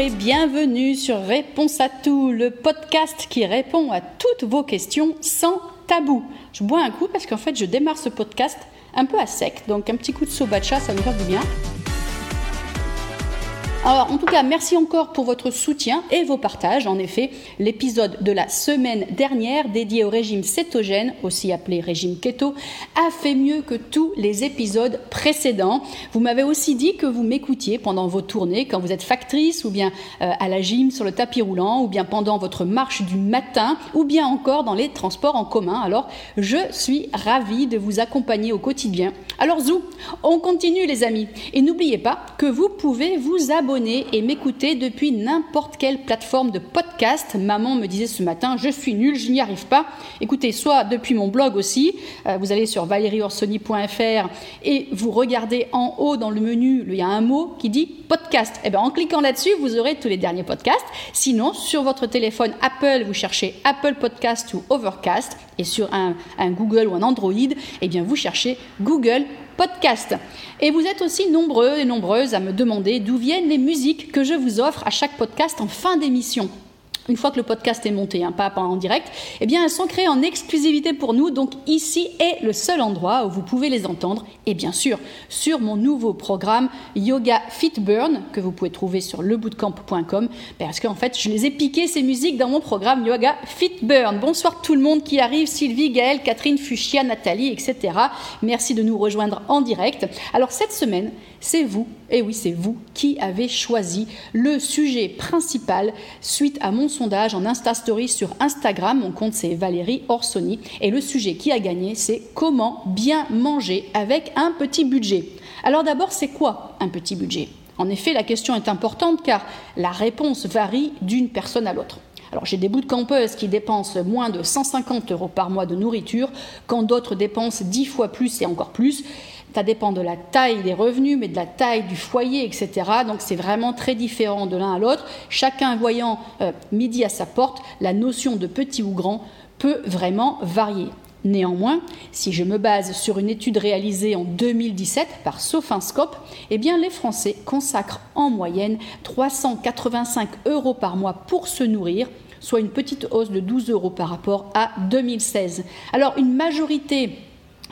Et bienvenue sur Réponse à tout, le podcast qui répond à toutes vos questions sans tabou. Je bois un coup parce qu'en fait je démarre ce podcast un peu à sec, donc un petit coup de sobacha, ça me fait du bien. Alors, en tout cas, merci encore pour votre soutien et vos partages. En effet, l'épisode de la semaine dernière dédié au régime cétogène, aussi appelé régime keto, a fait mieux que tous les épisodes précédents. Vous m'avez aussi dit que vous m'écoutiez pendant vos tournées, quand vous êtes factrice, ou bien euh, à la gym sur le tapis roulant, ou bien pendant votre marche du matin, ou bien encore dans les transports en commun. Alors, je suis ravie de vous accompagner au quotidien. Alors, zou, on continue les amis. Et n'oubliez pas que vous pouvez vous abonner et m'écouter depuis n'importe quelle plateforme de podcast. Maman me disait ce matin, je suis nulle, je n'y arrive pas. Écoutez, soit depuis mon blog aussi, euh, vous allez sur valérieorsoni.fr et vous regardez en haut dans le menu, il y a un mot qui dit podcast. Et eh bien en cliquant là-dessus, vous aurez tous les derniers podcasts. Sinon, sur votre téléphone Apple, vous cherchez Apple Podcast ou Overcast et sur un, un Google ou un Android, eh bien vous cherchez Google podcast. Et vous êtes aussi nombreux et nombreuses à me demander d'où viennent les musiques que je vous offre à chaque podcast en fin d'émission une fois que le podcast est monté, un hein, pas en direct, eh bien elles sont créées en exclusivité pour nous. Donc ici est le seul endroit où vous pouvez les entendre. Et bien sûr, sur mon nouveau programme Yoga Fit Burn, que vous pouvez trouver sur lebootcamp.com, parce qu'en fait, je les ai piquées ces musiques dans mon programme Yoga Fit Burn. Bonsoir tout le monde qui arrive, Sylvie, Gaëlle, Catherine, Fuchsia, Nathalie, etc. Merci de nous rejoindre en direct. Alors cette semaine, c'est vous, et oui c'est vous, qui avez choisi le sujet principal suite à mon sondage en Insta Story sur Instagram. Mon compte c'est Valérie Orsoni. Et le sujet qui a gagné c'est comment bien manger avec un petit budget. Alors d'abord c'est quoi un petit budget? En effet la question est importante car la réponse varie d'une personne à l'autre. Alors j'ai des bouts de campeuses qui dépensent moins de 150 euros par mois de nourriture, quand d'autres dépensent 10 fois plus et encore plus. Ça dépend de la taille des revenus, mais de la taille du foyer, etc. Donc c'est vraiment très différent de l'un à l'autre. Chacun voyant euh, midi à sa porte, la notion de petit ou grand peut vraiment varier. Néanmoins, si je me base sur une étude réalisée en 2017 par Sophinscope, eh bien les Français consacrent en moyenne 385 euros par mois pour se nourrir, soit une petite hausse de 12 euros par rapport à 2016. Alors une majorité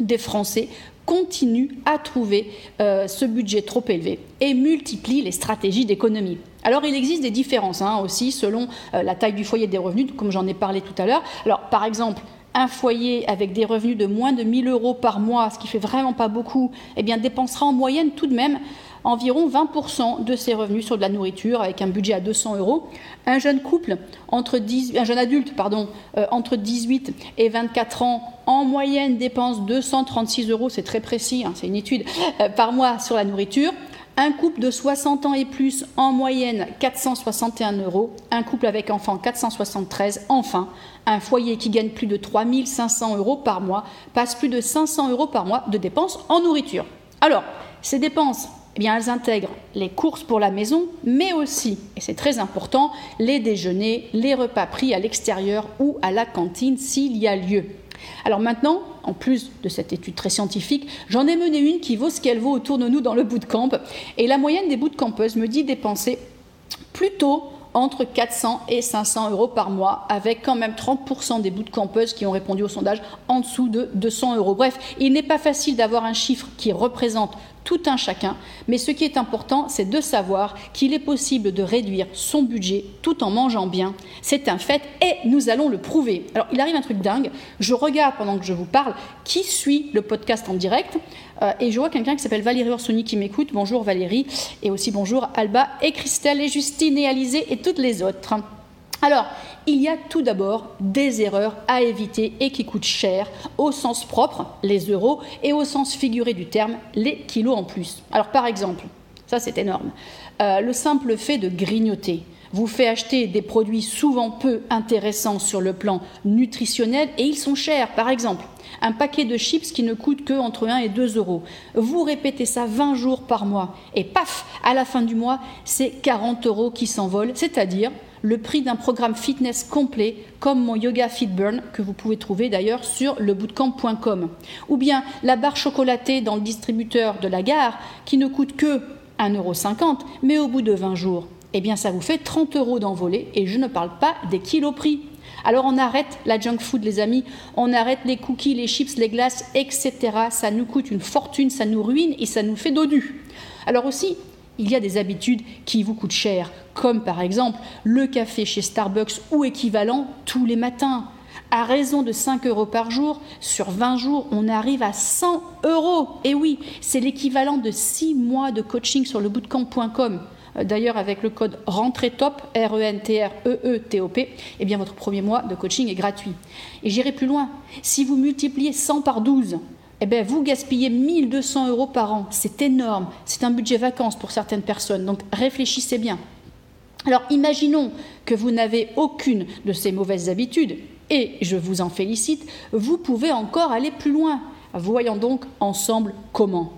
des Français continue à trouver euh, ce budget trop élevé et multiplie les stratégies d'économie. Alors il existe des différences hein, aussi selon euh, la taille du foyer des revenus, comme j'en ai parlé tout à l'heure. Alors par exemple, un foyer avec des revenus de moins de 1000 euros par mois, ce qui fait vraiment pas beaucoup, eh dépensera en moyenne tout de même environ 20% de ses revenus sur de la nourriture avec un budget à 200 euros. Un jeune couple, entre un jeune adulte, pardon, euh, entre 18 et 24 ans, en moyenne dépense 236 euros, c'est très précis, hein, c'est une étude, euh, par mois sur la nourriture. Un couple de 60 ans et plus, en moyenne 461 euros. Un couple avec enfant 473. Enfin, un foyer qui gagne plus de 3500 euros par mois passe plus de 500 euros par mois de dépenses en nourriture. Alors, ces dépenses, eh bien, elles intègrent les courses pour la maison, mais aussi, et c'est très important, les déjeuners, les repas pris à l'extérieur ou à la cantine s'il y a lieu. Alors maintenant, en plus de cette étude très scientifique, j'en ai mené une qui vaut ce qu'elle vaut autour de nous dans le bootcamp. Et la moyenne des bootcampeuses me dit dépenser plutôt entre 400 et 500 euros par mois, avec quand même 30% des bootcampeuses qui ont répondu au sondage en dessous de 200 euros. Bref, il n'est pas facile d'avoir un chiffre qui représente tout un chacun, mais ce qui est important, c'est de savoir qu'il est possible de réduire son budget tout en mangeant bien. C'est un fait et nous allons le prouver. Alors, il arrive un truc dingue. Je regarde pendant que je vous parle qui suit le podcast en direct euh, et je vois quelqu'un qui s'appelle Valérie Orsoni qui m'écoute. Bonjour Valérie et aussi bonjour Alba et Christelle et Justine et Alizé et toutes les autres. Alors, il y a tout d'abord des erreurs à éviter et qui coûtent cher, au sens propre, les euros, et au sens figuré du terme, les kilos en plus. Alors par exemple, ça c'est énorme, euh, le simple fait de grignoter vous fait acheter des produits souvent peu intéressants sur le plan nutritionnel et ils sont chers. Par exemple, un paquet de chips qui ne coûte que entre 1 et 2 euros. Vous répétez ça 20 jours par mois et paf, à la fin du mois, c'est 40 euros qui s'envolent, c'est-à-dire le prix d'un programme fitness complet comme mon Yoga Fit Burn que vous pouvez trouver d'ailleurs sur lebootcamp.com. Ou bien la barre chocolatée dans le distributeur de la gare qui ne coûte que 1,50€, mais au bout de 20 jours, eh bien ça vous fait 30 euros d'envolée et je ne parle pas des kilos prix. Alors on arrête la junk food, les amis, on arrête les cookies, les chips, les glaces, etc. Ça nous coûte une fortune, ça nous ruine et ça nous fait dodu. Alors aussi, il y a des habitudes qui vous coûtent cher, comme par exemple le café chez Starbucks ou équivalent tous les matins. À raison de 5 euros par jour, sur 20 jours, on arrive à 100 euros. Et oui, c'est l'équivalent de 6 mois de coaching sur le bootcamp.com. D'ailleurs, avec le code rentrée top, R-E-N-T-R-E-E-T-O-P, eh bien, votre premier mois de coaching est gratuit. Et j'irai plus loin. Si vous multipliez 100 par 12, eh bien, vous gaspillez 1200 euros par an. C'est énorme. C'est un budget vacances pour certaines personnes. Donc, réfléchissez bien. Alors, imaginons que vous n'avez aucune de ces mauvaises habitudes, et je vous en félicite, vous pouvez encore aller plus loin. Voyons donc ensemble comment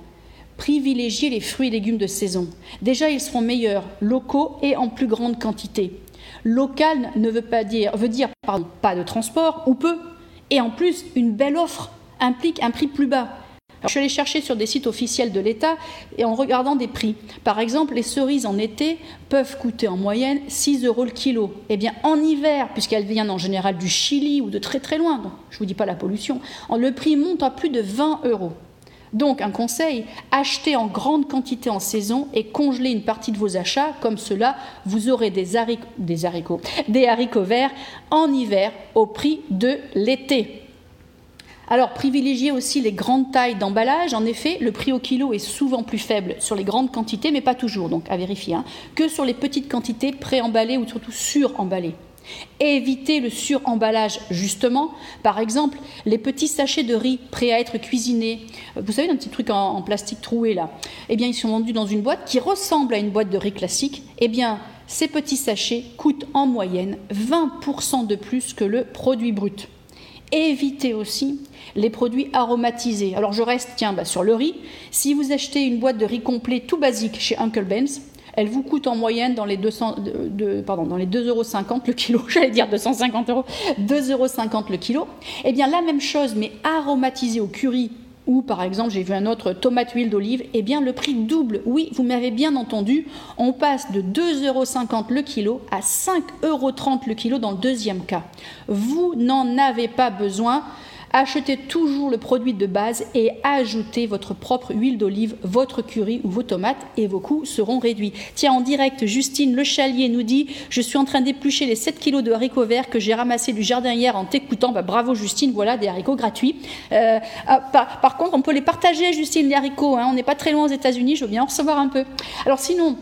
privilégier les fruits et légumes de saison. Déjà, ils seront meilleurs, locaux et en plus grande quantité. Local ne veut pas dire, veut dire pas de transport ou peu. Et en plus, une belle offre implique un prix plus bas. je suis allée chercher sur des sites officiels de l'État et en regardant des prix. Par exemple, les cerises en été peuvent coûter en moyenne 6 euros le kilo. Eh bien, en hiver, puisqu'elles viennent en général du Chili ou de très très loin, je ne vous dis pas la pollution, le prix monte à plus de 20 euros. Donc un conseil, achetez en grande quantité en saison et congelez une partie de vos achats, comme cela vous aurez des, haricots, des haricots verts en hiver au prix de l'été. Alors privilégiez aussi les grandes tailles d'emballage. En effet, le prix au kilo est souvent plus faible sur les grandes quantités, mais pas toujours, donc à vérifier, hein, que sur les petites quantités préemballées ou surtout suremballées. Évitez le suremballage, justement. Par exemple, les petits sachets de riz prêts à être cuisinés. Vous savez, un petit truc en, plastique troué là. Eh bien, ils sont vendus dans une boîte qui ressemble à une boîte de riz classique. Eh bien, ces petits sachets coûtent en moyenne 20% de plus que le produit brut. Évitez aussi les produits aromatisés. Alors je reste, tiens, bah, sur le riz. Si vous achetez une boîte de riz complet tout basique chez Uncle Ben's, elle vous coûte en moyenne dans les, 200, pardon, dans les 2,50 euros le kilo, j'allais dire 250 euros, 2,50 euros le kilo. Eh bien, la même chose, mais aromatisée au curry ou par exemple, j'ai vu un autre tomate huile d'olive, eh bien le prix double. Oui, vous m'avez bien entendu, on passe de 2,50 euros le kilo à 5,30 euros le kilo dans le deuxième cas. Vous n'en avez pas besoin. Achetez toujours le produit de base et ajoutez votre propre huile d'olive, votre curry ou vos tomates et vos coûts seront réduits. Tiens, en direct, Justine Le Chalier nous dit Je suis en train d'éplucher les 7 kilos de haricots verts que j'ai ramassés du jardin hier en t'écoutant. Bah, bravo Justine, voilà des haricots gratuits. Euh, ah, par, contre, on peut les partager, Justine, les haricots. Hein. on n'est pas très loin aux États-Unis, je veux bien en recevoir un peu. Alors sinon,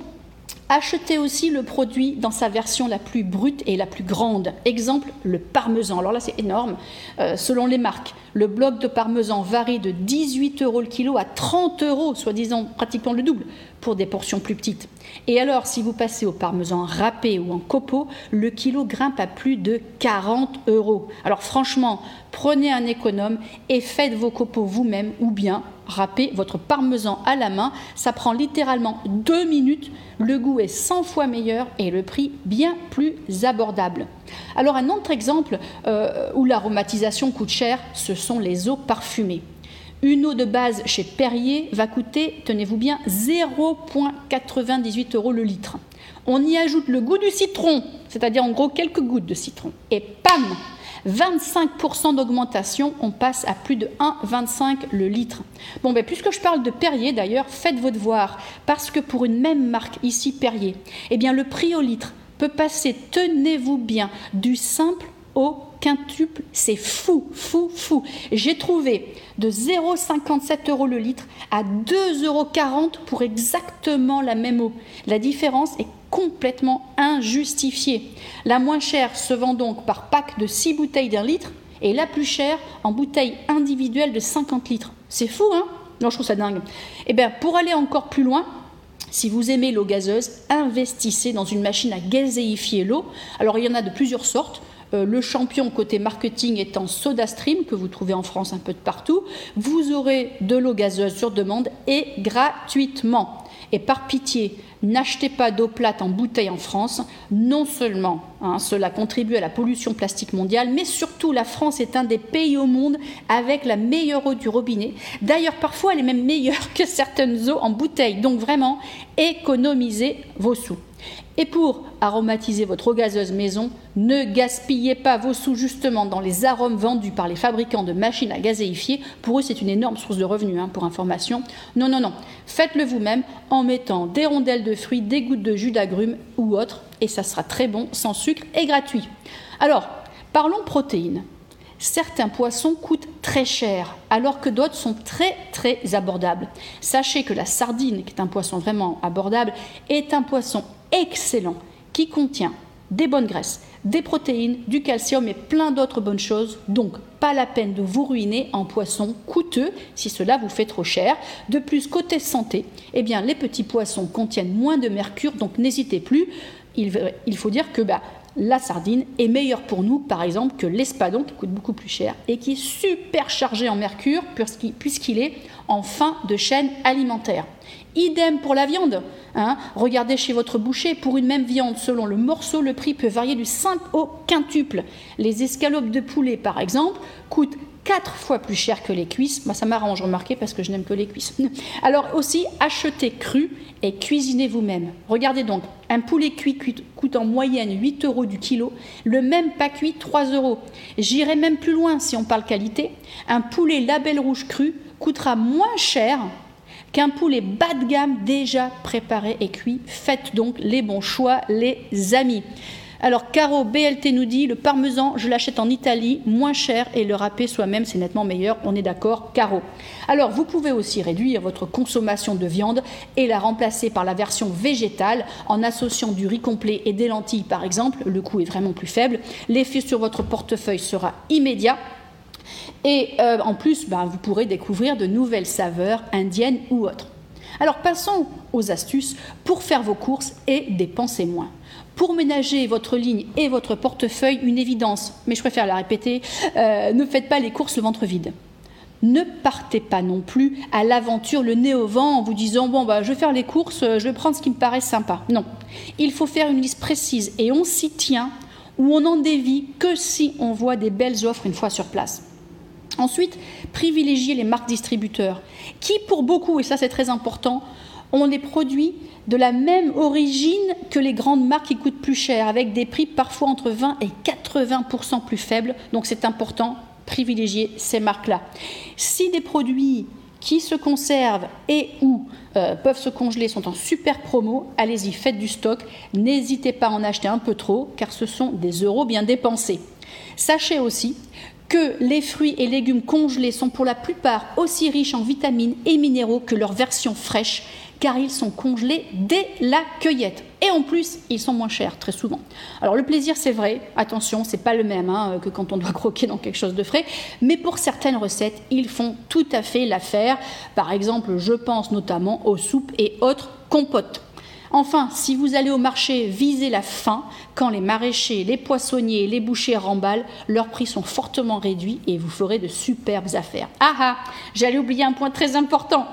Achetez aussi le produit dans sa version la plus brute et la plus grande. Exemple, le parmesan. Alors là, c'est énorme. Euh, selon les marques, le bloc de parmesan varie de 18 euros le kilo à 30 euros, soi-disant pratiquement le double, pour des portions plus petites. Et alors, si vous passez au parmesan râpé ou en copeaux, le kilo grimpe à plus de 40 euros. Alors franchement, prenez un économe et faites vos copeaux vous-même ou bien râpez votre parmesan à la main. Ça prend littéralement deux minutes. Le goût est 100 fois meilleur et le prix bien plus abordable. Alors un autre exemple euh, où l'aromatisation coûte cher, ce sont les eaux parfumées. Une eau de base chez Perrier va coûter, tenez-vous bien, 0,98 euros le litre. On y ajoute le goût du citron, c'est-à-dire en gros quelques gouttes de citron. Et pam 25% d'augmentation, on passe à plus de 1,25 le litre. Bon, ben, puisque je parle de Perrier d'ailleurs, faites vos devoirs, parce que pour une même marque ici, Perrier, eh le prix au litre peut passer, tenez-vous bien, du simple au quintuple, c'est fou, fou, fou. J'ai trouvé de 0,57 euros le litre à 2,40 euros pour exactement la même eau. La différence est complètement injustifiée. La moins chère se vend donc par pack de 6 bouteilles d'un litre et la plus chère en bouteille individuelle de 50 litres. C'est fou, hein? Non, je trouve ça dingue. Eh bien, pour aller encore plus loin, si vous aimez l'eau gazeuse, investissez dans une machine à gazéifier l'eau. Alors, il y en a de plusieurs sortes. Euh, le champion côté marketing étant SodaStream, que vous trouvez en France un peu de partout. Vous aurez de l'eau gazeuse sur demande et gratuitement. Et par pitié, n'achetez pas d'eau plate en bouteille en France. Non seulement hein, cela contribue à la pollution plastique mondiale, mais surtout la France est un des pays au monde avec la meilleure eau du robinet. D'ailleurs, parfois, elle est même meilleure que certaines eaux en bouteille. Donc vraiment, économisez vos sous. Et pour aromatiser votre eau gazeuse maison, ne gaspillez pas vos sous justement dans les arômes vendus par les fabricants de machines à gazéifier. Pour eux, c'est une énorme source de revenus, hein, pour information. Non, non, non. Faites-le vous-même en mettant des rondelles de fruits, des gouttes de jus d'agrumes ou autre, et ça sera très bon, sans sucre et gratuit. Alors, parlons protéines certains poissons coûtent très cher, alors que d'autres sont très très abordables. Sachez que la sardine, qui est un poisson vraiment abordable, est un poisson excellent qui contient des bonnes graisses, des protéines, du calcium et plein d'autres bonnes choses. Donc, pas la peine de vous ruiner en poisson coûteux si cela vous fait trop cher. De plus, côté santé, eh bien, les petits poissons contiennent moins de mercure, donc n'hésitez plus. Il, faut dire que bah, la sardine est meilleure pour nous, par exemple, que l'espadon, qui coûte beaucoup plus cher et qui est super chargé en mercure, puisqu'il est en fin de chaîne alimentaire. Idem pour la viande. Hein. Regardez chez votre boucher, pour une même viande, selon le morceau, le prix peut varier du simple au quintuple. Les escalopes de poulet, par exemple, coûtent quatre fois plus cher que les cuisses. Moi, ça m'arrange, remarquez, parce que je n'aime que les cuisses. Alors aussi, achetez cru et cuisinez vous-même. Regardez donc, un poulet cuit coûte en moyenne 8 euros du kilo, le même pas cuit 3 euros. J'irai même plus loin si on parle qualité. Un poulet label rouge cru coûtera moins cher qu'un poulet bas de gamme déjà préparé et cuit. Faites donc les bons choix, les amis. Alors, Caro BLT nous dit le parmesan, je l'achète en Italie, moins cher, et le râpé soi-même, c'est nettement meilleur. On est d'accord, Caro. Alors, vous pouvez aussi réduire votre consommation de viande et la remplacer par la version végétale en associant du riz complet et des lentilles, par exemple. Le coût est vraiment plus faible. L'effet sur votre portefeuille sera immédiat. Et euh, en plus, ben, vous pourrez découvrir de nouvelles saveurs indiennes ou autres. Alors passons aux astuces pour faire vos courses et dépenser moins. Pour ménager votre ligne et votre portefeuille, une évidence, mais je préfère la répéter, euh, ne faites pas les courses le ventre vide. Ne partez pas non plus à l'aventure le nez au vent en vous disant bon bah je vais faire les courses, euh, je vais prendre ce qui me paraît sympa. Non, il faut faire une liste précise et on s'y tient ou on n'en dévie que si on voit des belles offres une fois sur place. Ensuite, privilégiez les marques distributeurs qui pour beaucoup, et ça c'est très important, ont des produits de la même origine que les grandes marques qui coûtent plus cher, avec des prix parfois entre 20 et 80% plus faibles. Donc c'est important, privilégier ces marques-là. Si des produits qui se conservent et ou euh, peuvent se congeler sont en super promo, allez-y, faites du stock. N'hésitez pas à en acheter un peu trop, car ce sont des euros bien dépensés. Sachez aussi que les fruits et légumes congelés sont pour la plupart aussi riches en vitamines et minéraux que leur version fraîche car ils sont congelés dès la cueillette. Et en plus, ils sont moins chers, très souvent. Alors le plaisir, c'est vrai, attention, c'est pas le même hein, que quand on doit croquer dans quelque chose de frais, mais pour certaines recettes, ils font tout à fait l'affaire. Par exemple, je pense notamment aux soupes et autres compotes. Enfin, si vous allez au marché, visez la faim. Quand les maraîchers, les poissonniers les bouchers remballent, leurs prix sont fortement réduits et vous ferez de superbes affaires. Ah ah, j'allais oublier un point très important.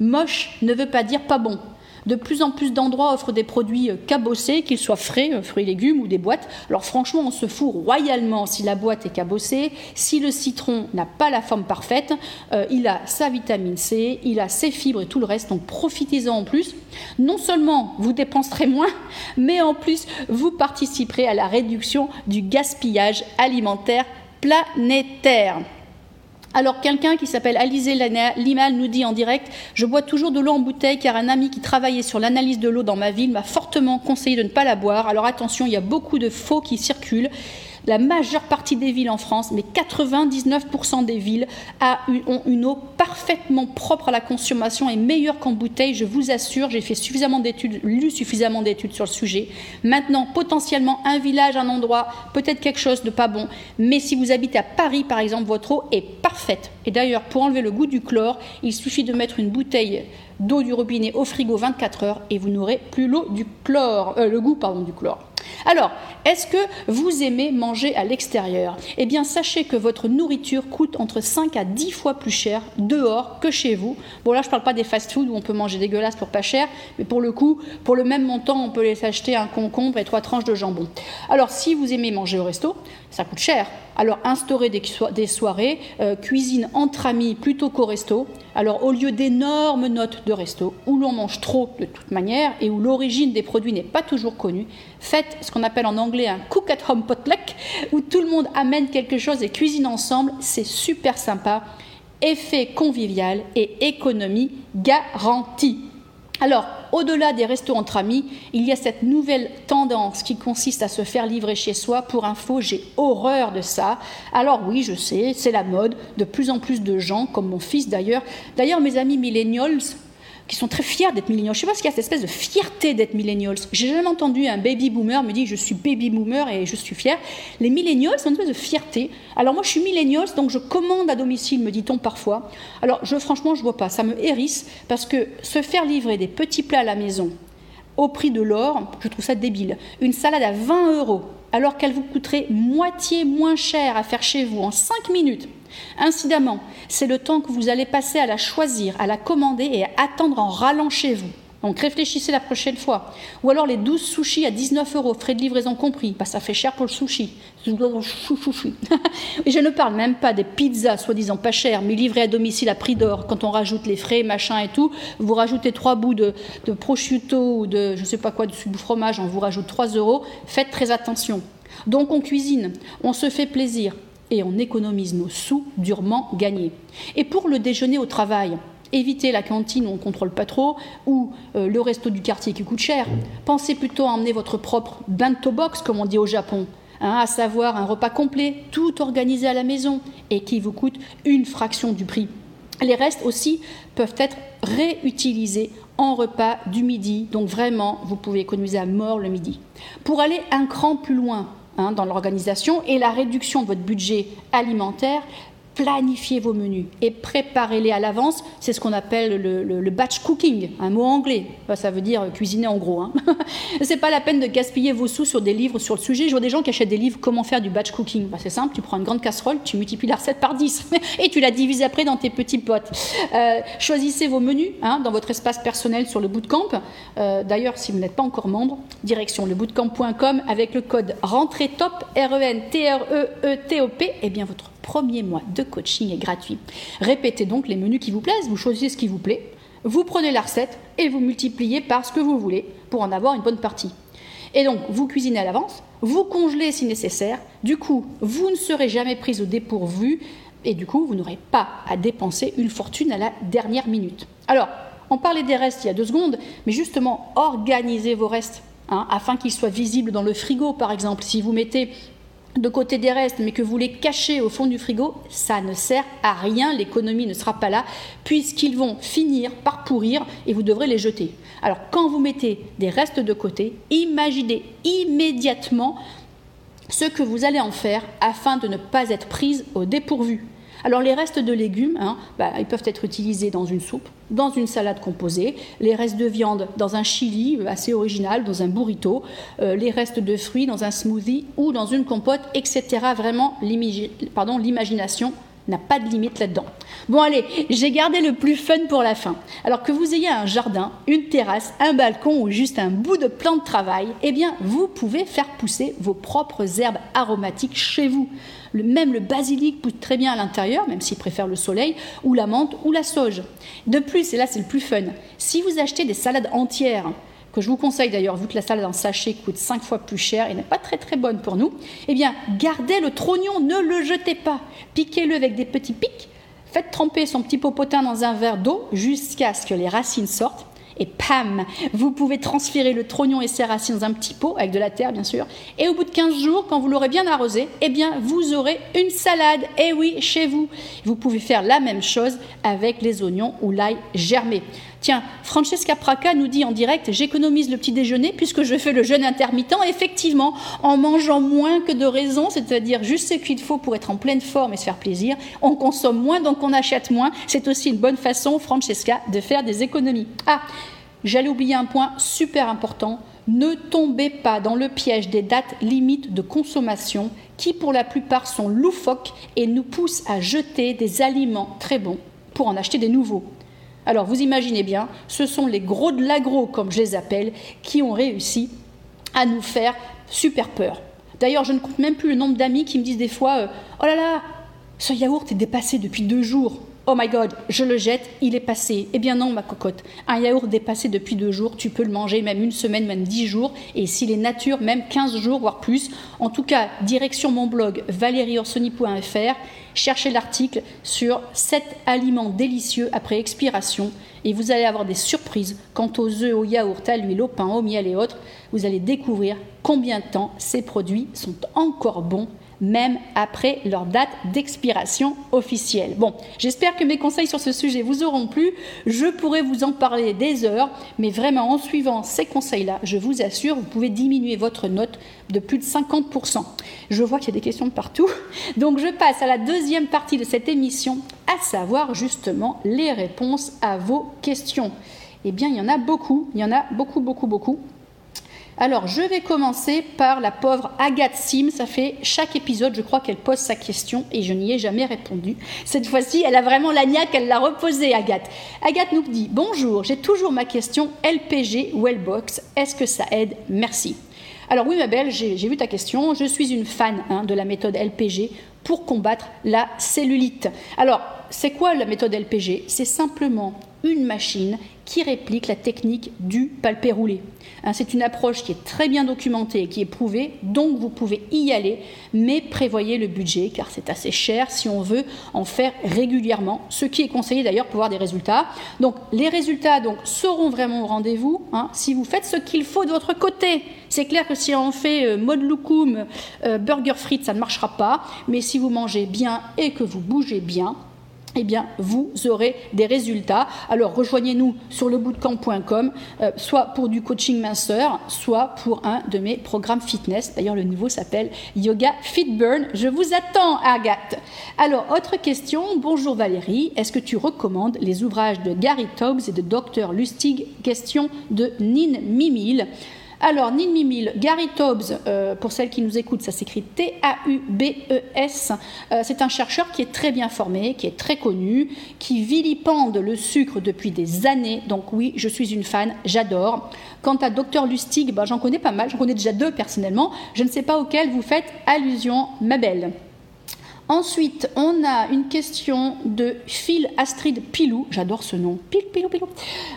Moche ne veut pas dire pas bon. De plus en plus d'endroits offrent des produits euh, cabossés, qu'ils soient frais, euh, fruits légumes ou des boîtes. Alors franchement, on se fout royalement si la boîte est cabossée. Si le citron n'a pas la forme parfaite, euh, il a sa vitamine C, il a ses fibres et tout le reste. Donc profitez-en en plus. Non seulement vous dépenserez moins, mais en plus vous participerez à la réduction du gaspillage alimentaire planétaire. Alors quelqu'un qui s'appelle Alizé Limal nous dit en direct Je bois toujours de l'eau en bouteille car un ami qui travaillait sur l'analyse de l'eau dans ma ville m'a fortement conseillé de ne pas la boire. Alors attention, il y a beaucoup de faux qui circulent la majeure partie des villes en France, mais 99% des villes ont une eau parfaitement propre à la consommation et meilleure qu'en bouteille, je vous assure. J'ai fait suffisamment d'études, lu suffisamment d'études sur le sujet. Maintenant, potentiellement, un village, un endroit, peut-être quelque chose de pas bon, mais si vous habitez à Paris, par exemple, votre eau est parfaite. Et d'ailleurs, pour enlever le goût du chlore, il suffit de mettre une bouteille d'eau du robinet au frigo 24 heures et vous n'aurez plus du chlore, euh, le goût du chlore. Alors, est-ce que vous aimez manger à l'extérieur? Eh bien, sachez que votre nourriture coûte entre 5 à 10 fois plus cher dehors que chez vous. Bon, là, je ne parle pas des fast-foods où on peut manger dégueulasse pour pas cher, mais pour le coup, pour le même montant, on peut les acheter un concombre et trois tranches de jambon. Alors, si vous aimez manger au resto, ça coûte cher. Alors, instaurer des, soirées, euh, cuisine entre amis plutôt qu'au resto. Alors, au lieu d'énormes notes de resto, où l'on mange trop de toute manière et où l'origine des produits n'est pas toujours connue, faites ce qu'on appelle en anglais un cook at home potluck, où tout le monde amène quelque chose et cuisine ensemble. C'est super sympa. Effet convivial et économie garantie. Alors, au-delà des restos entre amis, il y a cette nouvelle tendance qui consiste à se faire livrer chez soi. Pour info, j'ai horreur de ça. Alors oui, je sais, c'est la mode. De plus en plus de gens, comme mon fils d'ailleurs. D'ailleurs, mes amis millennials, qui sont très fiers d'être millennials. Je ne sais pas ce y a cette espèce de fierté d'être millennials. J'ai jamais entendu un baby boomer me dire je suis baby boomer et je suis fier. Les millennials sont une espèce de fierté. Alors moi je suis millennials donc je commande à domicile me dit-on parfois. Alors je franchement je vois pas, ça me hérisse parce que se faire livrer des petits plats à la maison au prix de l'or, je trouve ça débile. Une salade à 20 euros alors qu'elle vous coûterait moitié moins cher à faire chez vous en 5 minutes Incidemment, c'est le temps que vous allez passer à la choisir, à la commander et à attendre en rallant chez vous. Donc réfléchissez la prochaine fois. Ou alors les 12 sushis à 19 euros, frais de livraison compris. Bah, ça fait cher pour le sushi. et je ne parle même pas des pizzas soi-disant pas chères, mais livrées à domicile à prix d'or. Quand on rajoute les frais, machin et tout, vous rajoutez trois bouts de, prosciutto ou de je ne sais pas quoi, de fromage, on vous rajoute 3 euros. Faites très attention. Donc on cuisine, on se fait plaisir et on économise nos sous durement gagnés. Et pour le déjeuner au travail, évitez la cantine où on ne contrôle pas trop ou euh, le resto du quartier qui coûte cher. Pensez plutôt à emmener votre propre bento box, comme on dit au Japon, hein, à savoir un repas complet, tout organisé à la maison et qui vous coûte une fraction du prix. Les restes aussi peuvent être réutilisés en repas du midi, donc vraiment, vous pouvez économiser à mort le midi. Pour aller un cran plus loin, Hein, dans l'organisation et la réduction de votre budget alimentaire, planifiez vos menus et préparez-les à l'avance. C'est ce qu'on appelle le, batch cooking, un mot anglais. Ça veut dire cuisiner en gros. Hein. c'est pas la peine de gaspiller vos sous sur des livres sur le sujet. Je vois des gens qui achètent des livres comment faire du batch cooking. Bah, c'est simple, tu prends une grande casserole, tu multiplies la recette par 10 et tu la divises après dans tes petits potes. Euh, choisissez vos menus hein, dans votre espace personnel sur le bootcamp. Euh, d'ailleurs, si vous n'êtes pas encore membre, direction lebootcamp.com avec le code rentrée top R-E-N-T-R-E-E-T-O-P, et eh bien votre premier mois de coaching est gratuit. Répétez donc les menus qui vous plaisent, vous choisissez ce qui vous plaît, vous prenez la recette et vous multipliez par ce que vous voulez pour en avoir une bonne partie. Et donc, vous cuisinez à l'avance, vous congelez si nécessaire, du coup, vous ne serez jamais prise au dépourvu et du coup, vous n'aurez pas à dépenser une fortune à la dernière minute. Alors, on parlait des restes il y a deux secondes, mais justement, organisez vos restes hein, afin qu'ils soient visibles dans le frigo, par exemple. Si vous mettez de côté des restes, mais que vous les cachez au fond du frigo, ça ne sert à rien, l'économie ne sera pas là, puisqu'ils vont finir par pourrir et vous devrez les jeter. Alors quand vous mettez des restes de côté, imaginez immédiatement ce que vous allez en faire afin de ne pas être prise au dépourvu. Alors les restes de légumes, hein, bah, ils peuvent être utilisés dans une soupe, dans une salade composée, les restes de viande dans un chili assez original, dans un burrito, euh, les restes de fruits dans un smoothie ou dans une compote, etc. Vraiment, l'imagination n'a pas de limite là-dedans. Bon allez, j'ai gardé le plus fun pour la fin. Alors que vous ayez un jardin, une terrasse, un balcon ou juste un bout de plan de travail, eh bien vous pouvez faire pousser vos propres herbes aromatiques chez vous. même le basilic pousse très bien à l'intérieur, même s'il préfère le soleil, ou la menthe ou la sauge. De plus, et là c'est le plus fun, si vous achetez des salades entières, que je vous conseille d'ailleurs, vu que la salade en sachet coûte 5 fois plus cher et n'est pas très très bonne pour nous, eh bien, gardez le trognon, ne le jetez pas. Piquez-le avec des petits pics, faites tremper son petit popotin dans un verre d'eau jusqu'à ce que les racines sortent. Et pam, vous pouvez transférer le trognon et ses racines dans un petit pot, avec de la terre bien sûr. Et au bout de 15 jours, quand vous l'aurez bien arrosé, eh bien vous aurez une salade. Et eh oui, chez vous. Vous pouvez faire la même chose avec les oignons ou l'ail germé. Tiens, Francesca Praca nous dit en direct J'économise le petit déjeuner puisque je fais le jeûne intermittent. Effectivement, en mangeant moins que de raison, c'est-à-dire juste ce qu'il faut pour être en pleine forme et se faire plaisir, on consomme moins donc on achète moins. C'est aussi une bonne façon, Francesca, de faire des économies. Ah, j'allais oublier un point super important. Ne tombez pas dans le piège des dates limites de consommation qui pour la plupart sont loufoques et nous poussent à jeter des aliments très bons pour en acheter des nouveaux. Alors vous imaginez bien, ce sont les gros de l'agro, comme je les appelle, qui ont réussi à nous faire super peur. D'ailleurs, je ne compte même plus le nombre d'amis qui me disent des fois euh, Oh là là, ce yaourt est dépassé depuis deux jours. Oh my god, je le jette, il est passé. Eh bien non, ma cocotte. Un yaourt dépassé depuis deux jours, tu peux le manger même une semaine, même dix jours. Et s'il est nature, même quinze jours, voire plus. En tout cas, direction mon blog valérieorsoni.fr. Cherchez l'article sur 7 aliments délicieux après expiration. Et vous allez avoir des surprises quant aux œufs, aux yaourts, à l'huile, au pain, au miel et autres. Vous allez découvrir combien de temps ces produits sont encore bons même après leur date d'expiration officielle. Bon, j'espère que mes conseils sur ce sujet vous auront plu. Je pourrais vous en parler des heures, mais vraiment en suivant ces conseils-là, je vous assure, vous pouvez diminuer votre note de plus de 50%. Je vois qu'il y a des questions de partout. Donc je passe à la deuxième partie de cette émission, à savoir justement les réponses à vos questions. Eh bien, il y en a beaucoup, il y en a beaucoup, beaucoup, beaucoup. Alors, je vais commencer par la pauvre Agathe Sim. Ça fait chaque épisode, je crois qu'elle pose sa question et je n'y ai jamais répondu. Cette fois-ci, elle a vraiment la elle l'a reposée, Agathe. Agathe nous dit Bonjour, j'ai toujours ma question LPG Wellbox. Est-ce que ça aide? Merci. Alors, oui, ma belle, j'ai vu ta question. Je suis une fan hein, de la méthode LPG pour combattre la cellulite. Alors, c'est quoi la méthode LPG C'est simplement une machine qui réplique la technique du palpé roulé. Hein, c'est une approche qui est très bien documentée et qui est prouvée, donc vous pouvez y aller, mais prévoyez le budget car c'est assez cher si on veut en faire régulièrement, ce qui est conseillé d'ailleurs pour avoir des résultats. Donc les résultats donc, seront vraiment au rendez-vous hein, si vous faites ce qu'il faut de votre côté. C'est clair que si on fait euh, mode loukoum, euh, burger frites, ça ne marchera pas, mais si vous mangez bien et que vous bougez bien, eh bien, vous aurez des résultats. Alors, rejoignez-nous sur lebootcamp.com, euh, soit pour du coaching minceur, soit pour un de mes programmes fitness. D'ailleurs, le nouveau s'appelle Yoga Fit Burn. Je vous attends, Agathe. Alors, autre question. Bonjour Valérie. Est-ce que tu recommandes les ouvrages de Gary Togs et de Dr. Lustig? Question de Nin Mimil. Alors, Ninmimil, Gary Tobbs, euh, pour celles qui nous écoutent, ça s'écrit T-A-U-B-E-S. Euh, c'est un chercheur qui est très bien formé, qui est très connu, qui vilipende le sucre depuis des années. Donc oui, je suis une fan, j'adore. Quant à Dr Lustig, ben, j'en connais pas mal, j'en connais déjà deux personnellement. Je ne sais pas auquel vous faites allusion, ma belle. Ensuite, on a une question de Phil Astrid Pilou, j'adore ce nom, Pil, Pilou, Pilou,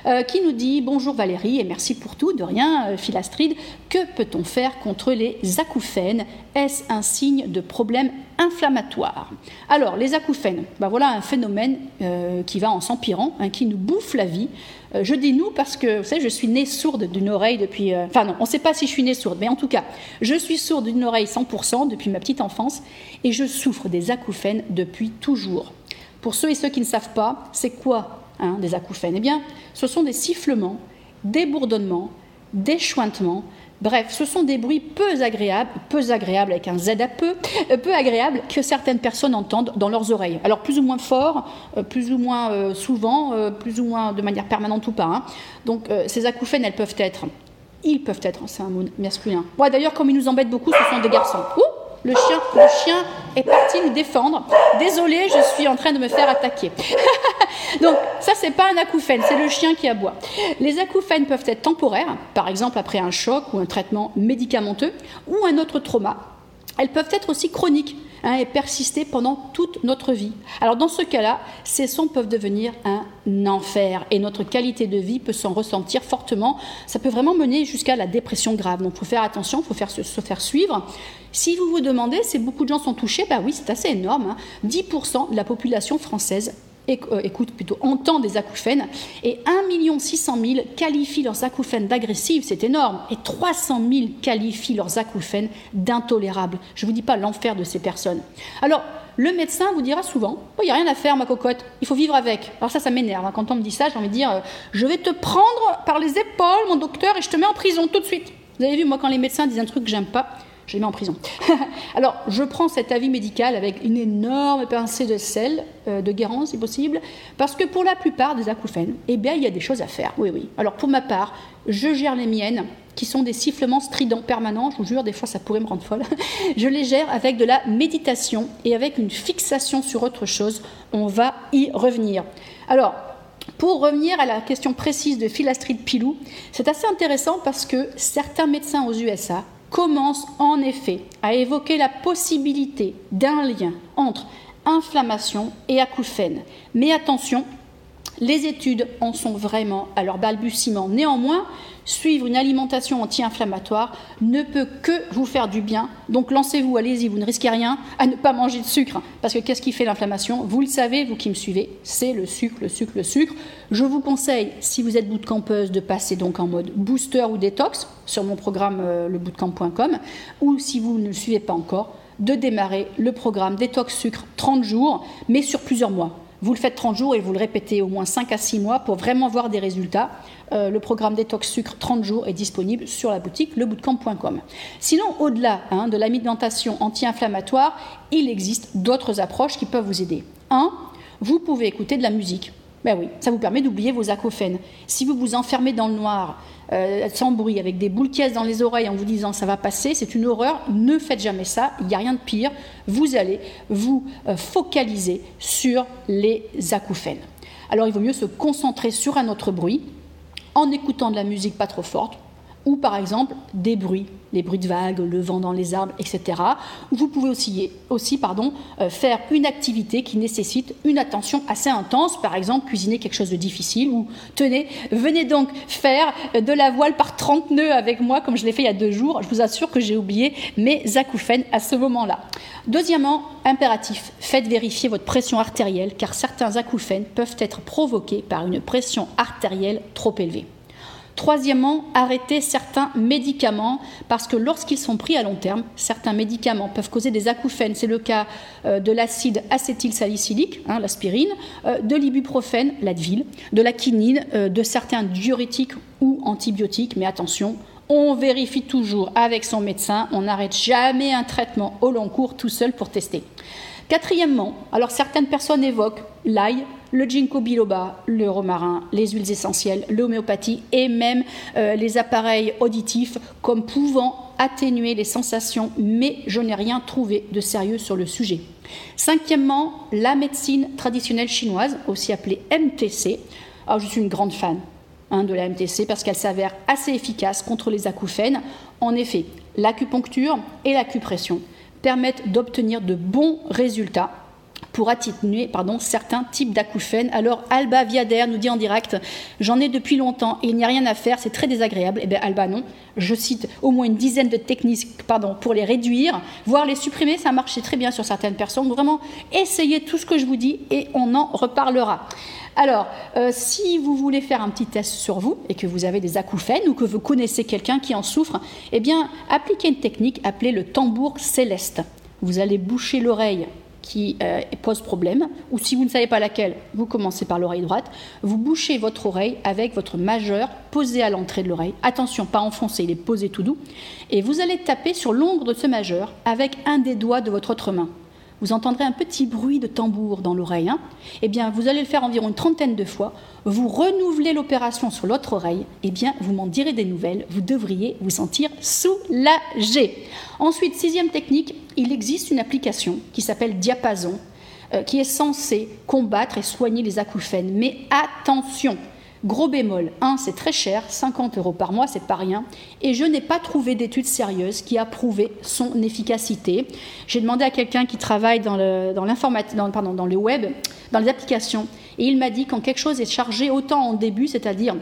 euh, qui nous dit Bonjour Valérie et merci pour tout, de rien, euh, Phil Astrid. Que peut-on faire contre les acouphènes? Est-ce un signe de problème inflammatoire Alors, les acouphènes, ben voilà un phénomène euh, qui va en s'empirant, hein, qui nous bouffe la vie. Euh, je dis nous parce que, vous savez, je suis née sourde d'une oreille depuis... Euh, enfin non, on ne sait pas si je suis née sourde, mais en tout cas, je suis sourde d'une oreille 100% depuis ma petite enfance et je souffre des acouphènes depuis toujours. Pour ceux et ceux qui ne savent pas, c'est quoi hein, des acouphènes? Eh bien, ce sont des sifflements, des bourdonnements, des chointements, Bref, ce sont des bruits peu agréables, peu agréables avec un Z à peu, euh, peu agréables que certaines personnes entendent dans leurs oreilles. Alors plus ou moins fort, euh, plus ou moins euh, souvent, plus ou moins de manière permanente ou pas. Hein. Donc ces acouphènes, elles peuvent être, ils peuvent être, c'est un mot masculin. Ouais, D'ailleurs, comme ils nous embêtent beaucoup, ce sont des garçons. Le chien, est parti nous défendre. Désolé, je suis en train de me faire attaquer. Donc ça, c'est pas un acouphène, c'est le chien qui aboie. Les acouphènes peuvent être temporaires, par exemple après un choc ou un traitement médicamenteux, ou un autre trauma. Elles peuvent être aussi chroniques hein, et persister pendant toute notre vie. Alors dans ce cas-là, ces sons peuvent devenir un enfer et notre qualité de vie peut s'en ressentir fortement. Ça peut vraiment mener jusqu'à la dépression grave. Donc il faut faire attention, il faut faire, se, faire suivre. Si vous vous demandez si beaucoup de gens sont touchés, bah oui, c'est assez énorme. 10% hein. de la population française euh, écoute plutôt, entend des acouphènes, et 1 600 000 qualifient leurs acouphènes d'agressifs, c'est énorme, et 300 000 qualifient leurs acouphènes d'intolérables. Je ne vous dis pas l'enfer de ces personnes. Alors, le médecin vous dira souvent Il n'y a rien à faire, ma cocotte, il faut vivre avec. Alors, ça, ça m'énerve. Hein. Quand on me dit ça, j'ai envie de dire euh, Je vais te prendre par les épaules, mon docteur, et je te mets en prison tout de suite. Vous avez vu, moi, quand les médecins disent un truc que j'aime pas, je les mets en prison. Alors, je prends cet avis médical avec une énorme pincée de sel, euh, de guérance si possible, parce que pour la plupart des acouphènes, eh bien, il y a des choses à faire. Oui, oui. Alors, pour ma part, je gère les miennes, qui sont des sifflements stridents permanents. Je vous jure, des fois, ça pourrait me rendre folle. je les gère avec de la méditation et avec une fixation sur autre chose. On va y revenir. Alors, pour revenir à la question précise de Phil Astrid Pilou, c'est assez intéressant parce que certains médecins aux USA commence en effet à évoquer la possibilité d'un lien entre inflammation et acouphènes. Mais attention, les études en sont vraiment à leur balbutiement. Néanmoins, suivre une alimentation anti-inflammatoire ne peut que vous faire du bien. Donc lancez-vous, allez-y, vous ne risquez rien à ne pas manger de sucre. Parce que qu'est-ce qui fait l'inflammation? Vous le savez, vous qui me suivez, c'est le sucre, le sucre, le sucre. Je vous conseille, si vous êtes bootcampeuse, de passer donc en mode booster ou détox sur mon programme euh, lebootcamp.com. Ou si vous ne le suivez pas encore, de démarrer le programme détox sucre 30 jours, mais sur plusieurs mois. Vous le faites 30 jours et vous le répétez au moins 5 à 6 mois pour vraiment voir des résultats. Euh, le programme Détox Sucre 30 jours est disponible sur la boutique lebootcamp.com. Sinon, au-delà hein, de l'alimentation anti-inflammatoire, il existe d'autres approches qui peuvent vous aider. 1. Vous pouvez écouter de la musique. Ben oui, ça vous permet d'oublier vos acouphènes. Si vous vous enfermez dans le noir, euh, sans bruit, avec des boules caisses dans les oreilles en vous disant ça va passer, c'est une horreur, ne faites jamais ça, il n'y a rien de pire. Vous allez vous euh, focaliser sur les acouphènes. Alors il vaut mieux se concentrer sur un autre bruit en écoutant de la musique pas trop forte, ou par exemple des bruits, les bruits de vagues, le vent dans les arbres, etc. Vous pouvez aussi, euh, faire une activité qui nécessite une attention assez intense, par exemple cuisiner quelque chose de difficile, ou tenez, venez donc faire de la voile par 30 nœuds avec moi, comme je l'ai fait il y a deux jours. Je vous assure que j'ai oublié mes acouphènes à ce moment-là. Deuxièmement, impératif, faites vérifier votre pression artérielle, car certains acouphènes peuvent être provoqués par une pression artérielle trop élevée. Troisièmement, arrêter certains médicaments parce que lorsqu'ils sont pris à long terme, certains médicaments peuvent causer des acouphènes. C'est le cas euh, de l'acide acétylsalicylique, hein, l'aspirine, euh, de l'ibuprofène, l'Advil, de la quinine, euh, de certains diurétiques ou antibiotiques. Mais attention, on vérifie toujours avec son médecin, on n'arrête jamais un traitement au long cours tout seul pour tester. Quatrièmement, alors certaines personnes évoquent l'ail, le ginkgo biloba, le romarin, les huiles essentielles, l'homéopathie et même euh, les appareils auditifs comme pouvant atténuer les sensations, mais je n'ai rien trouvé de sérieux sur le sujet. Cinquièmement, la médecine traditionnelle chinoise, aussi appelée MTC. Alors je suis une grande fan hein, de la MTC parce qu'elle s'avère assez efficace contre les acouphènes. En effet, l'acupuncture et l'acupression permettent d'obtenir de bons résultats pour atténuer pardon, certains types d'acouphènes. Alors Alba Viader nous dit en direct, j'en ai depuis longtemps et il n'y a rien à faire, c'est très désagréable. Eh bien Alba non, je cite au moins une dizaine de techniques pardon, pour les réduire, voire les supprimer, ça marche très bien sur certaines personnes. Vraiment, essayez tout ce que je vous dis et on en reparlera. Alors, euh, si vous voulez faire un petit test sur vous et que vous avez des acouphènes ou que vous connaissez quelqu'un qui en souffre, eh bien, appliquez une technique appelée le tambour céleste. Vous allez boucher l'oreille qui euh, pose problème, ou si vous ne savez pas laquelle, vous commencez par l'oreille droite, vous bouchez votre oreille avec votre majeur posé à l'entrée de l'oreille. Attention, pas enfoncé, il est posé tout doux. Et vous allez taper sur l'ongle de ce majeur avec un des doigts de votre autre main vous entendrez un petit bruit de tambour dans l'oreille. Hein. eh bien, vous allez le faire environ une trentaine de fois. Vous renouvelez l'opération sur l'autre oreille. Eh bien, vous m'en direz des nouvelles. Vous devriez vous sentir soulagé. Ensuite, sixième technique, il existe une application qui s'appelle Diapason, euh, qui est censée combattre et soigner les acouphènes. Mais attention, Gros bémol, 1, c'est très cher, 50 euros par mois, c'est pas rien, et je n'ai pas trouvé d'études sérieuses qui a prouvé son efficacité. J'ai demandé à quelqu'un qui travaille dans le, dans, dans, dans le web, dans les applications, et il m'a dit quand quelque chose est chargé autant en début, c'est-à-dire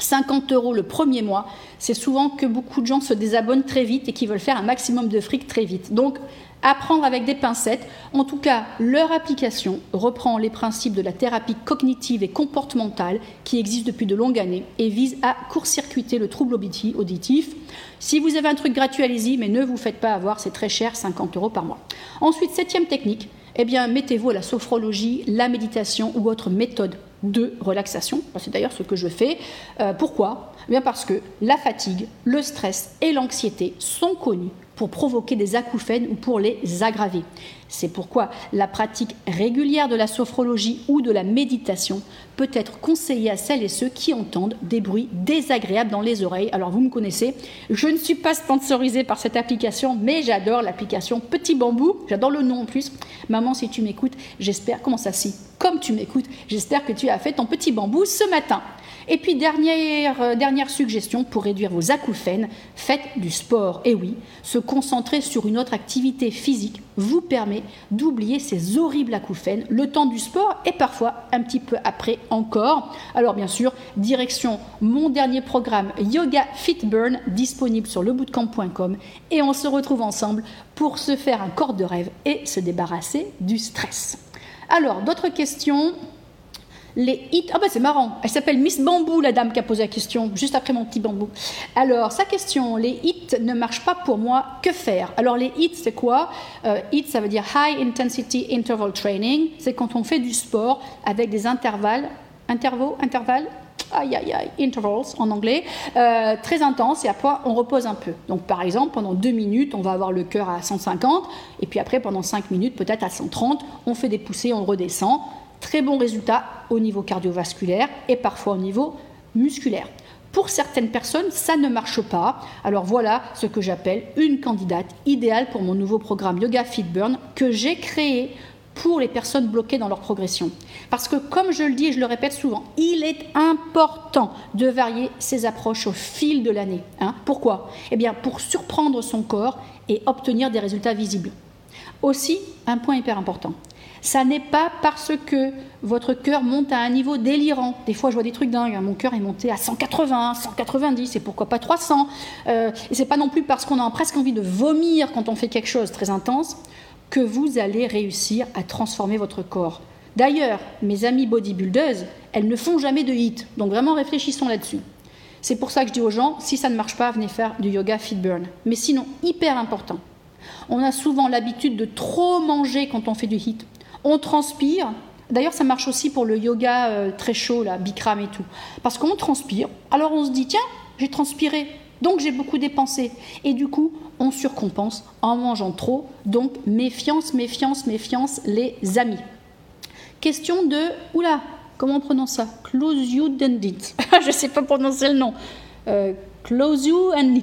50 euros le premier mois, c'est souvent que beaucoup de gens se désabonnent très vite et qui veulent faire un maximum de fric très vite. Donc, Apprendre avec des pincettes. En tout cas, leur application reprend les principes de la thérapie cognitive et comportementale qui existe depuis de longues années et vise à court-circuiter le trouble auditif. Si vous avez un truc gratuit, allez-y, mais ne vous faites pas avoir, c'est très cher, 50 euros par mois. Ensuite, septième technique, eh mettez-vous à la sophrologie, la méditation ou autre méthode de relaxation. C'est d'ailleurs ce que je fais. Euh, pourquoi? Eh bien Parce que la fatigue, le stress et l'anxiété sont connus pour provoquer des acouphènes ou pour les aggraver. C'est pourquoi la pratique régulière de la sophrologie ou de la méditation peut être conseillée à celles et ceux qui entendent des bruits désagréables dans les oreilles. Alors vous me connaissez, je ne suis pas sponsorisée par cette application, mais j'adore l'application Petit Bambou. J'adore le nom en plus. Maman, si tu m'écoutes, j'espère, comment ça si Comme tu m'écoutes, j'espère que tu as fait ton petit bambou ce matin. Et puis dernière, euh, dernière suggestion pour réduire vos acouphènes, faites du sport. Et oui, se concentrer sur une autre activité physique vous permet d'oublier ces horribles acouphènes le temps du sport et parfois un petit peu après encore. Alors bien sûr, direction mon dernier programme Yoga Fit Burn disponible sur lebootcamp.com et on se retrouve ensemble pour se faire un corps de rêve et se débarrasser du stress. Alors, d'autres questions? Les hits. Ah bah c'est marrant, elle s'appelle Miss Bambou, la dame qui a posé la question, juste après mon petit bambou. Alors, sa question, les hits ne marchent pas pour moi, que faire? Alors, les hits, c'est quoi? Euh, Hits, ça veut dire High Intensity Interval Training, c'est quand on fait du sport avec des intervalles, intervaux, intervalles aïe aïe aïe, intervals en anglais, euh, très intense et après on repose un peu. Donc par exemple, pendant deux minutes, on va avoir le cœur à 150 et puis après pendant cinq minutes, peut-être à 130, on fait des poussées, on redescend. Très bon résultat au niveau cardiovasculaire et parfois au niveau musculaire. Pour certaines personnes, ça ne marche pas. Alors voilà ce que j'appelle une candidate idéale pour mon nouveau programme Yoga Fit Burn que j'ai créé pour les personnes bloquées dans leur progression. Parce que, comme je le dis et je le répète souvent, il est important de varier ses approches au fil de l'année. Hein. Pourquoi? Eh bien, pour surprendre son corps et obtenir des résultats visibles. Aussi, un point hyper important. Ça n'est pas parce que votre cœur monte à un niveau délirant. Des fois, je vois des trucs dingues. Hein. Mon cœur est monté à 180, 190, et pourquoi pas 300. Euh, et c'est pas non plus parce qu'on a presque envie de vomir quand on fait quelque chose très intense que vous allez réussir à transformer votre corps. D'ailleurs, mes amis bodybuilders, elles ne font jamais de hit, donc vraiment réfléchissons là-dessus. C'est pour ça que je dis aux gens, si ça ne marche pas, venez faire du yoga fit burn. Mais sinon, hyper important, on a souvent l'habitude de trop manger quand on fait du hit. On transpire. D'ailleurs, ça marche aussi pour le yoga euh, très chaud, là, Bikram et tout. Parce qu'on transpire. Alors on se dit, tiens, j'ai transpiré. Donc j'ai beaucoup dépensé. Et du coup, on surcompense en mangeant trop. Donc méfiance, méfiance, méfiance, les amis. Question de. Oula, comment on prononce ça? Close you Dendit. Je ne sais pas prononcer le nom. Euh, close you and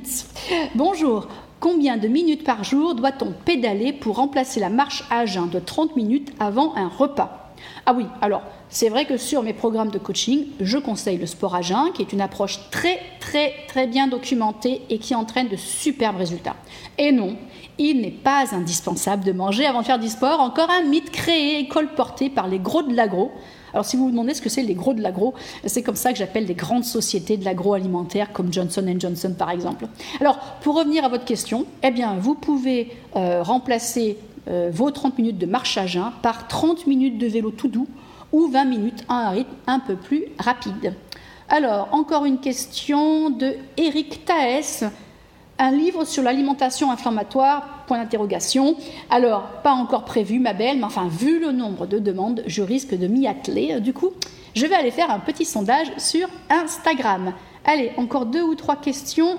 Bonjour. Combien de minutes par jour doit-on pédaler pour remplacer la marche à jeun de 30 minutes avant un repas? Ah oui, alors c'est vrai que sur mes programmes de coaching, je conseille le sport à jeun, qui est une approche très très très bien documentée et qui entraîne de superbes résultats. Et non, il n'est pas indispensable de manger avant de faire du sport, encore un mythe créé et colporté par les gros de l'agro. Alors si vous vous demandez ce que c'est les gros de l'agro, c'est comme ça que j'appelle les grandes sociétés de l'agroalimentaire comme Johnson Johnson par exemple. Alors pour revenir à votre question, eh bien vous pouvez euh, remplacer euh, vos 30 minutes de marche à jeun par 30 minutes de vélo tout doux ou 20 minutes à un rythme un peu plus rapide. Alors, encore une question de Eric Taès. Un livre sur l'alimentation inflammatoire, point d'interrogation. Alors, pas encore prévu, ma belle, mais enfin, vu le nombre de demandes, je risque de m'y atteler. Du coup, je vais aller faire un petit sondage sur Instagram. Allez, encore deux ou trois questions.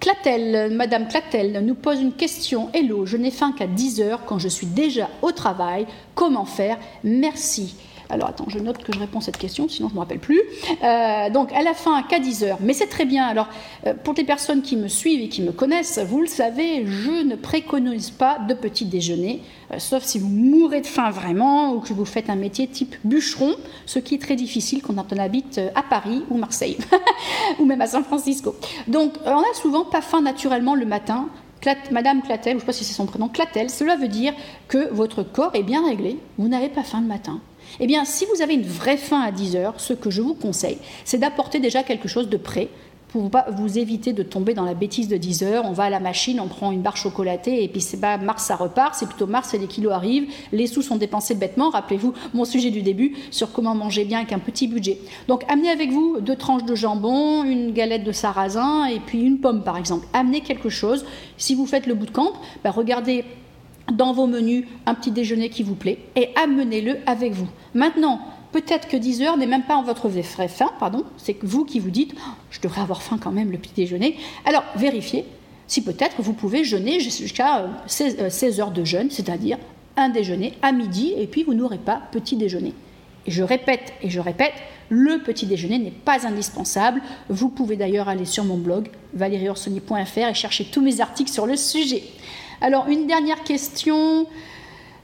Clatel, Madame Clatel nous pose une question. Hello, je n'ai faim qu'à 10 heures quand je suis déjà au travail. Comment faire? Merci. Alors attends, je note que je réponds à cette question, sinon je ne me rappelle plus. Euh, donc à la fin, qu'à 10 heures. Mais c'est très bien. Alors euh, pour les personnes qui me suivent et qui me connaissent, vous le savez, je ne préconise pas de petit déjeuner, euh, sauf si vous mourrez de faim vraiment ou que vous faites un métier type bûcheron, ce qui est très difficile quand on habite à Paris ou Marseille, ou même à San Francisco. Donc on n'a souvent pas faim naturellement le matin. Madame Clatel, je ne sais pas si c'est son prénom, Clatel, cela veut dire que votre corps est bien réglé, vous n'avez pas faim le matin. Eh bien, si vous avez une vraie faim à 10 heures, ce que je vous conseille, c'est d'apporter déjà quelque chose de prêt pour vous éviter de tomber dans la bêtise de 10 heures. On va à la machine, on prend une barre chocolatée et puis c'est pas mars, ça repart. C'est plutôt mars et les kilos arrivent. Les sous sont dépensés bêtement. Rappelez-vous mon sujet du début sur comment manger bien avec un petit budget. Donc amenez avec vous deux tranches de jambon, une galette de sarrasin et puis une pomme par exemple. Amenez quelque chose. Si vous faites le bout de camp, bah, regardez dans vos menus un petit déjeuner qui vous plaît et amenez-le avec vous. Maintenant, peut-être que 10 heures n'est même pas en votre vrai faim, pardon, c'est vous qui vous dites oh, je devrais avoir faim quand même le petit déjeuner. Alors vérifiez si peut-être vous pouvez jeûner jusqu'à 16, euh, euh, heures de jeûne, c'est-à-dire un déjeuner à midi et puis vous n'aurez pas petit déjeuner. Et je répète et je répète, le petit déjeuner n'est pas indispensable. Vous pouvez d'ailleurs aller sur mon blog valérieorsoni.fr et chercher tous mes articles sur le sujet. Alors, une dernière question.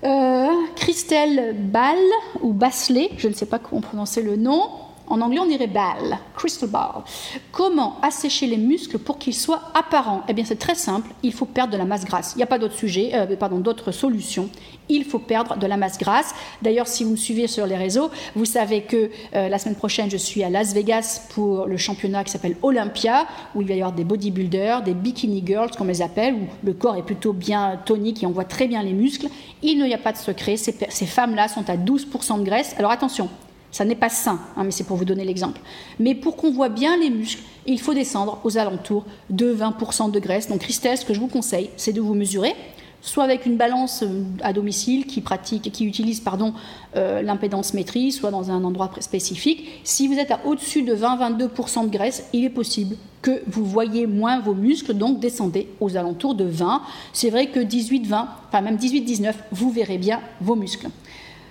Euh, Christelle Ball, ou Basselet, je ne sais pas comment prononcer le nom. En anglais, on dirait ball, crystal ball. Comment assécher les muscles pour qu'ils soient apparents? Eh bien, c'est très simple. Il faut perdre de la masse grasse. Il n'y a pas d'autre sujet, euh, pardon, d'autre solution. Il faut perdre de la masse grasse. D'ailleurs, si vous me suivez sur les réseaux, vous savez que euh, la semaine prochaine, je suis à Las Vegas pour le championnat qui s'appelle Olympia, où il va y avoir des bodybuilders, des bikini girls, comme les appelle, où le corps est plutôt bien tonique et on voit très bien les muscles. Il n'y a pas de secret. Ces, ces femmes-là sont à 12% de graisse. Alors attention, ça n'est pas sain, hein, mais c'est pour vous donner l'exemple. Mais pour qu'on voit bien les muscles, il faut descendre aux alentours de 20% de graisse. Donc Christelle, ce que je vous conseille, c'est de vous mesurer, soit avec une balance euh, à domicile qui pratique, qui utilise euh, l'impédance maîtrise, soit dans un endroit spécifique. Si vous êtes à au-dessus de 20-22% de graisse, il est possible que vous voyez moins vos muscles, donc descendez aux alentours de 20. C'est vrai que 18-20, enfin même 18-19, vous verrez bien vos muscles.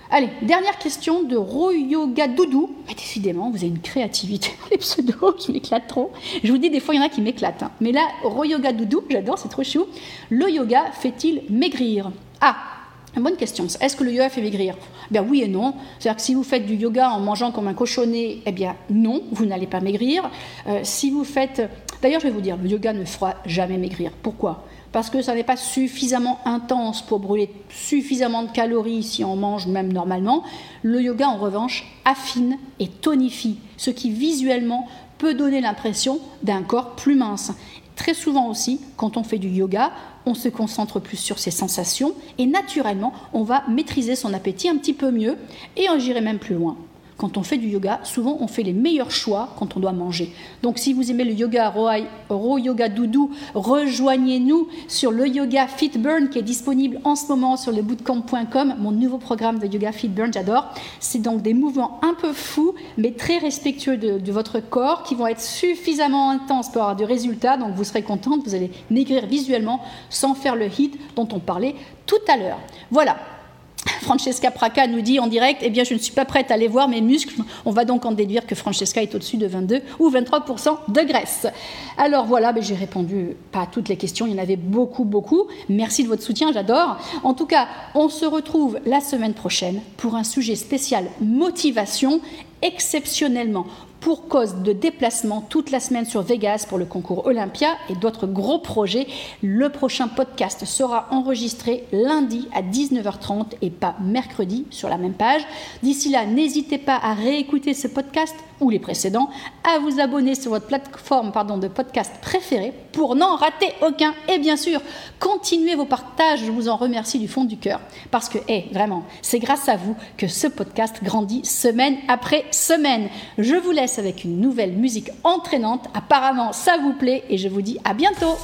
Allez, dernière question de Royoga Doudou. Ah, décidément, vous avez une créativité les pseudos, je m'éclate trop. Je vous dis, des fois, il y en a qui m'éclatent. Hein. Mais là, Royoga Doudou, j'adore, c'est trop chou. Le yoga fait-il maigrir? Ah, bonne question. Est-ce que le yoga fait maigrir? Bien oui et non. C'est-à-dire que si vous faites du yoga en mangeant comme un cochonnet, eh bien non, vous n'allez pas maigrir. Euh, si vous faites... D'ailleurs, je vais vous dire, le yoga ne fera jamais maigrir. Pourquoi? Parce que ça n'est pas suffisamment intense pour brûler suffisamment de calories si on mange même normalement. Le yoga, en revanche, affine et tonifie, ce qui visuellement peut donner l'impression d'un corps plus mince. Très souvent aussi, quand on fait du yoga, on se concentre plus sur ses sensations et naturellement, on va maîtriser son appétit un petit peu mieux et j'irai même plus loin quand on fait du yoga, souvent on fait les meilleurs choix quand on doit manger. Donc si vous aimez le yoga Ro Yoga Doudou, rejoignez-nous sur le Yoga Fit Burn qui est disponible en ce moment sur le bootcamp.com, mon nouveau programme de Yoga Fit Burn, j'adore. C'est donc des mouvements un peu fous, mais très respectueux de, de, votre corps, qui vont être suffisamment intenses pour avoir du résultat. Donc vous serez contente, vous allez maigrir visuellement sans faire le hit dont on parlait tout à l'heure. Voilà, Francesca Praca nous dit en direct Eh bien, je ne suis pas prête à aller voir mes muscles. On va donc en déduire que Francesca est au-dessus de 22 ou 23% de graisse. Alors voilà, ben, j'ai répondu pas à toutes les questions. Il y en avait beaucoup, beaucoup. Merci de votre soutien, j'adore. En tout cas, on se retrouve la semaine prochaine pour un sujet spécial motivation exceptionnellement pour cause de déplacement toute la semaine sur Vegas pour le concours Olympia et d'autres gros projets. Le prochain podcast sera enregistré lundi à 19h30 et pas mercredi sur la même page. D'ici là, n'hésitez pas à réécouter ce podcast ou les précédents, à vous abonner sur votre plateforme de podcast préférée pour n'en rater aucun. Et bien sûr, continuez vos partages, je vous en remercie du fond du cœur. Parce que, hé, vraiment, c'est grâce à vous que ce podcast grandit semaine après semaine. Je vous avec une nouvelle musique entraînante. Apparemment, ça vous plaît et je vous dis à bientôt.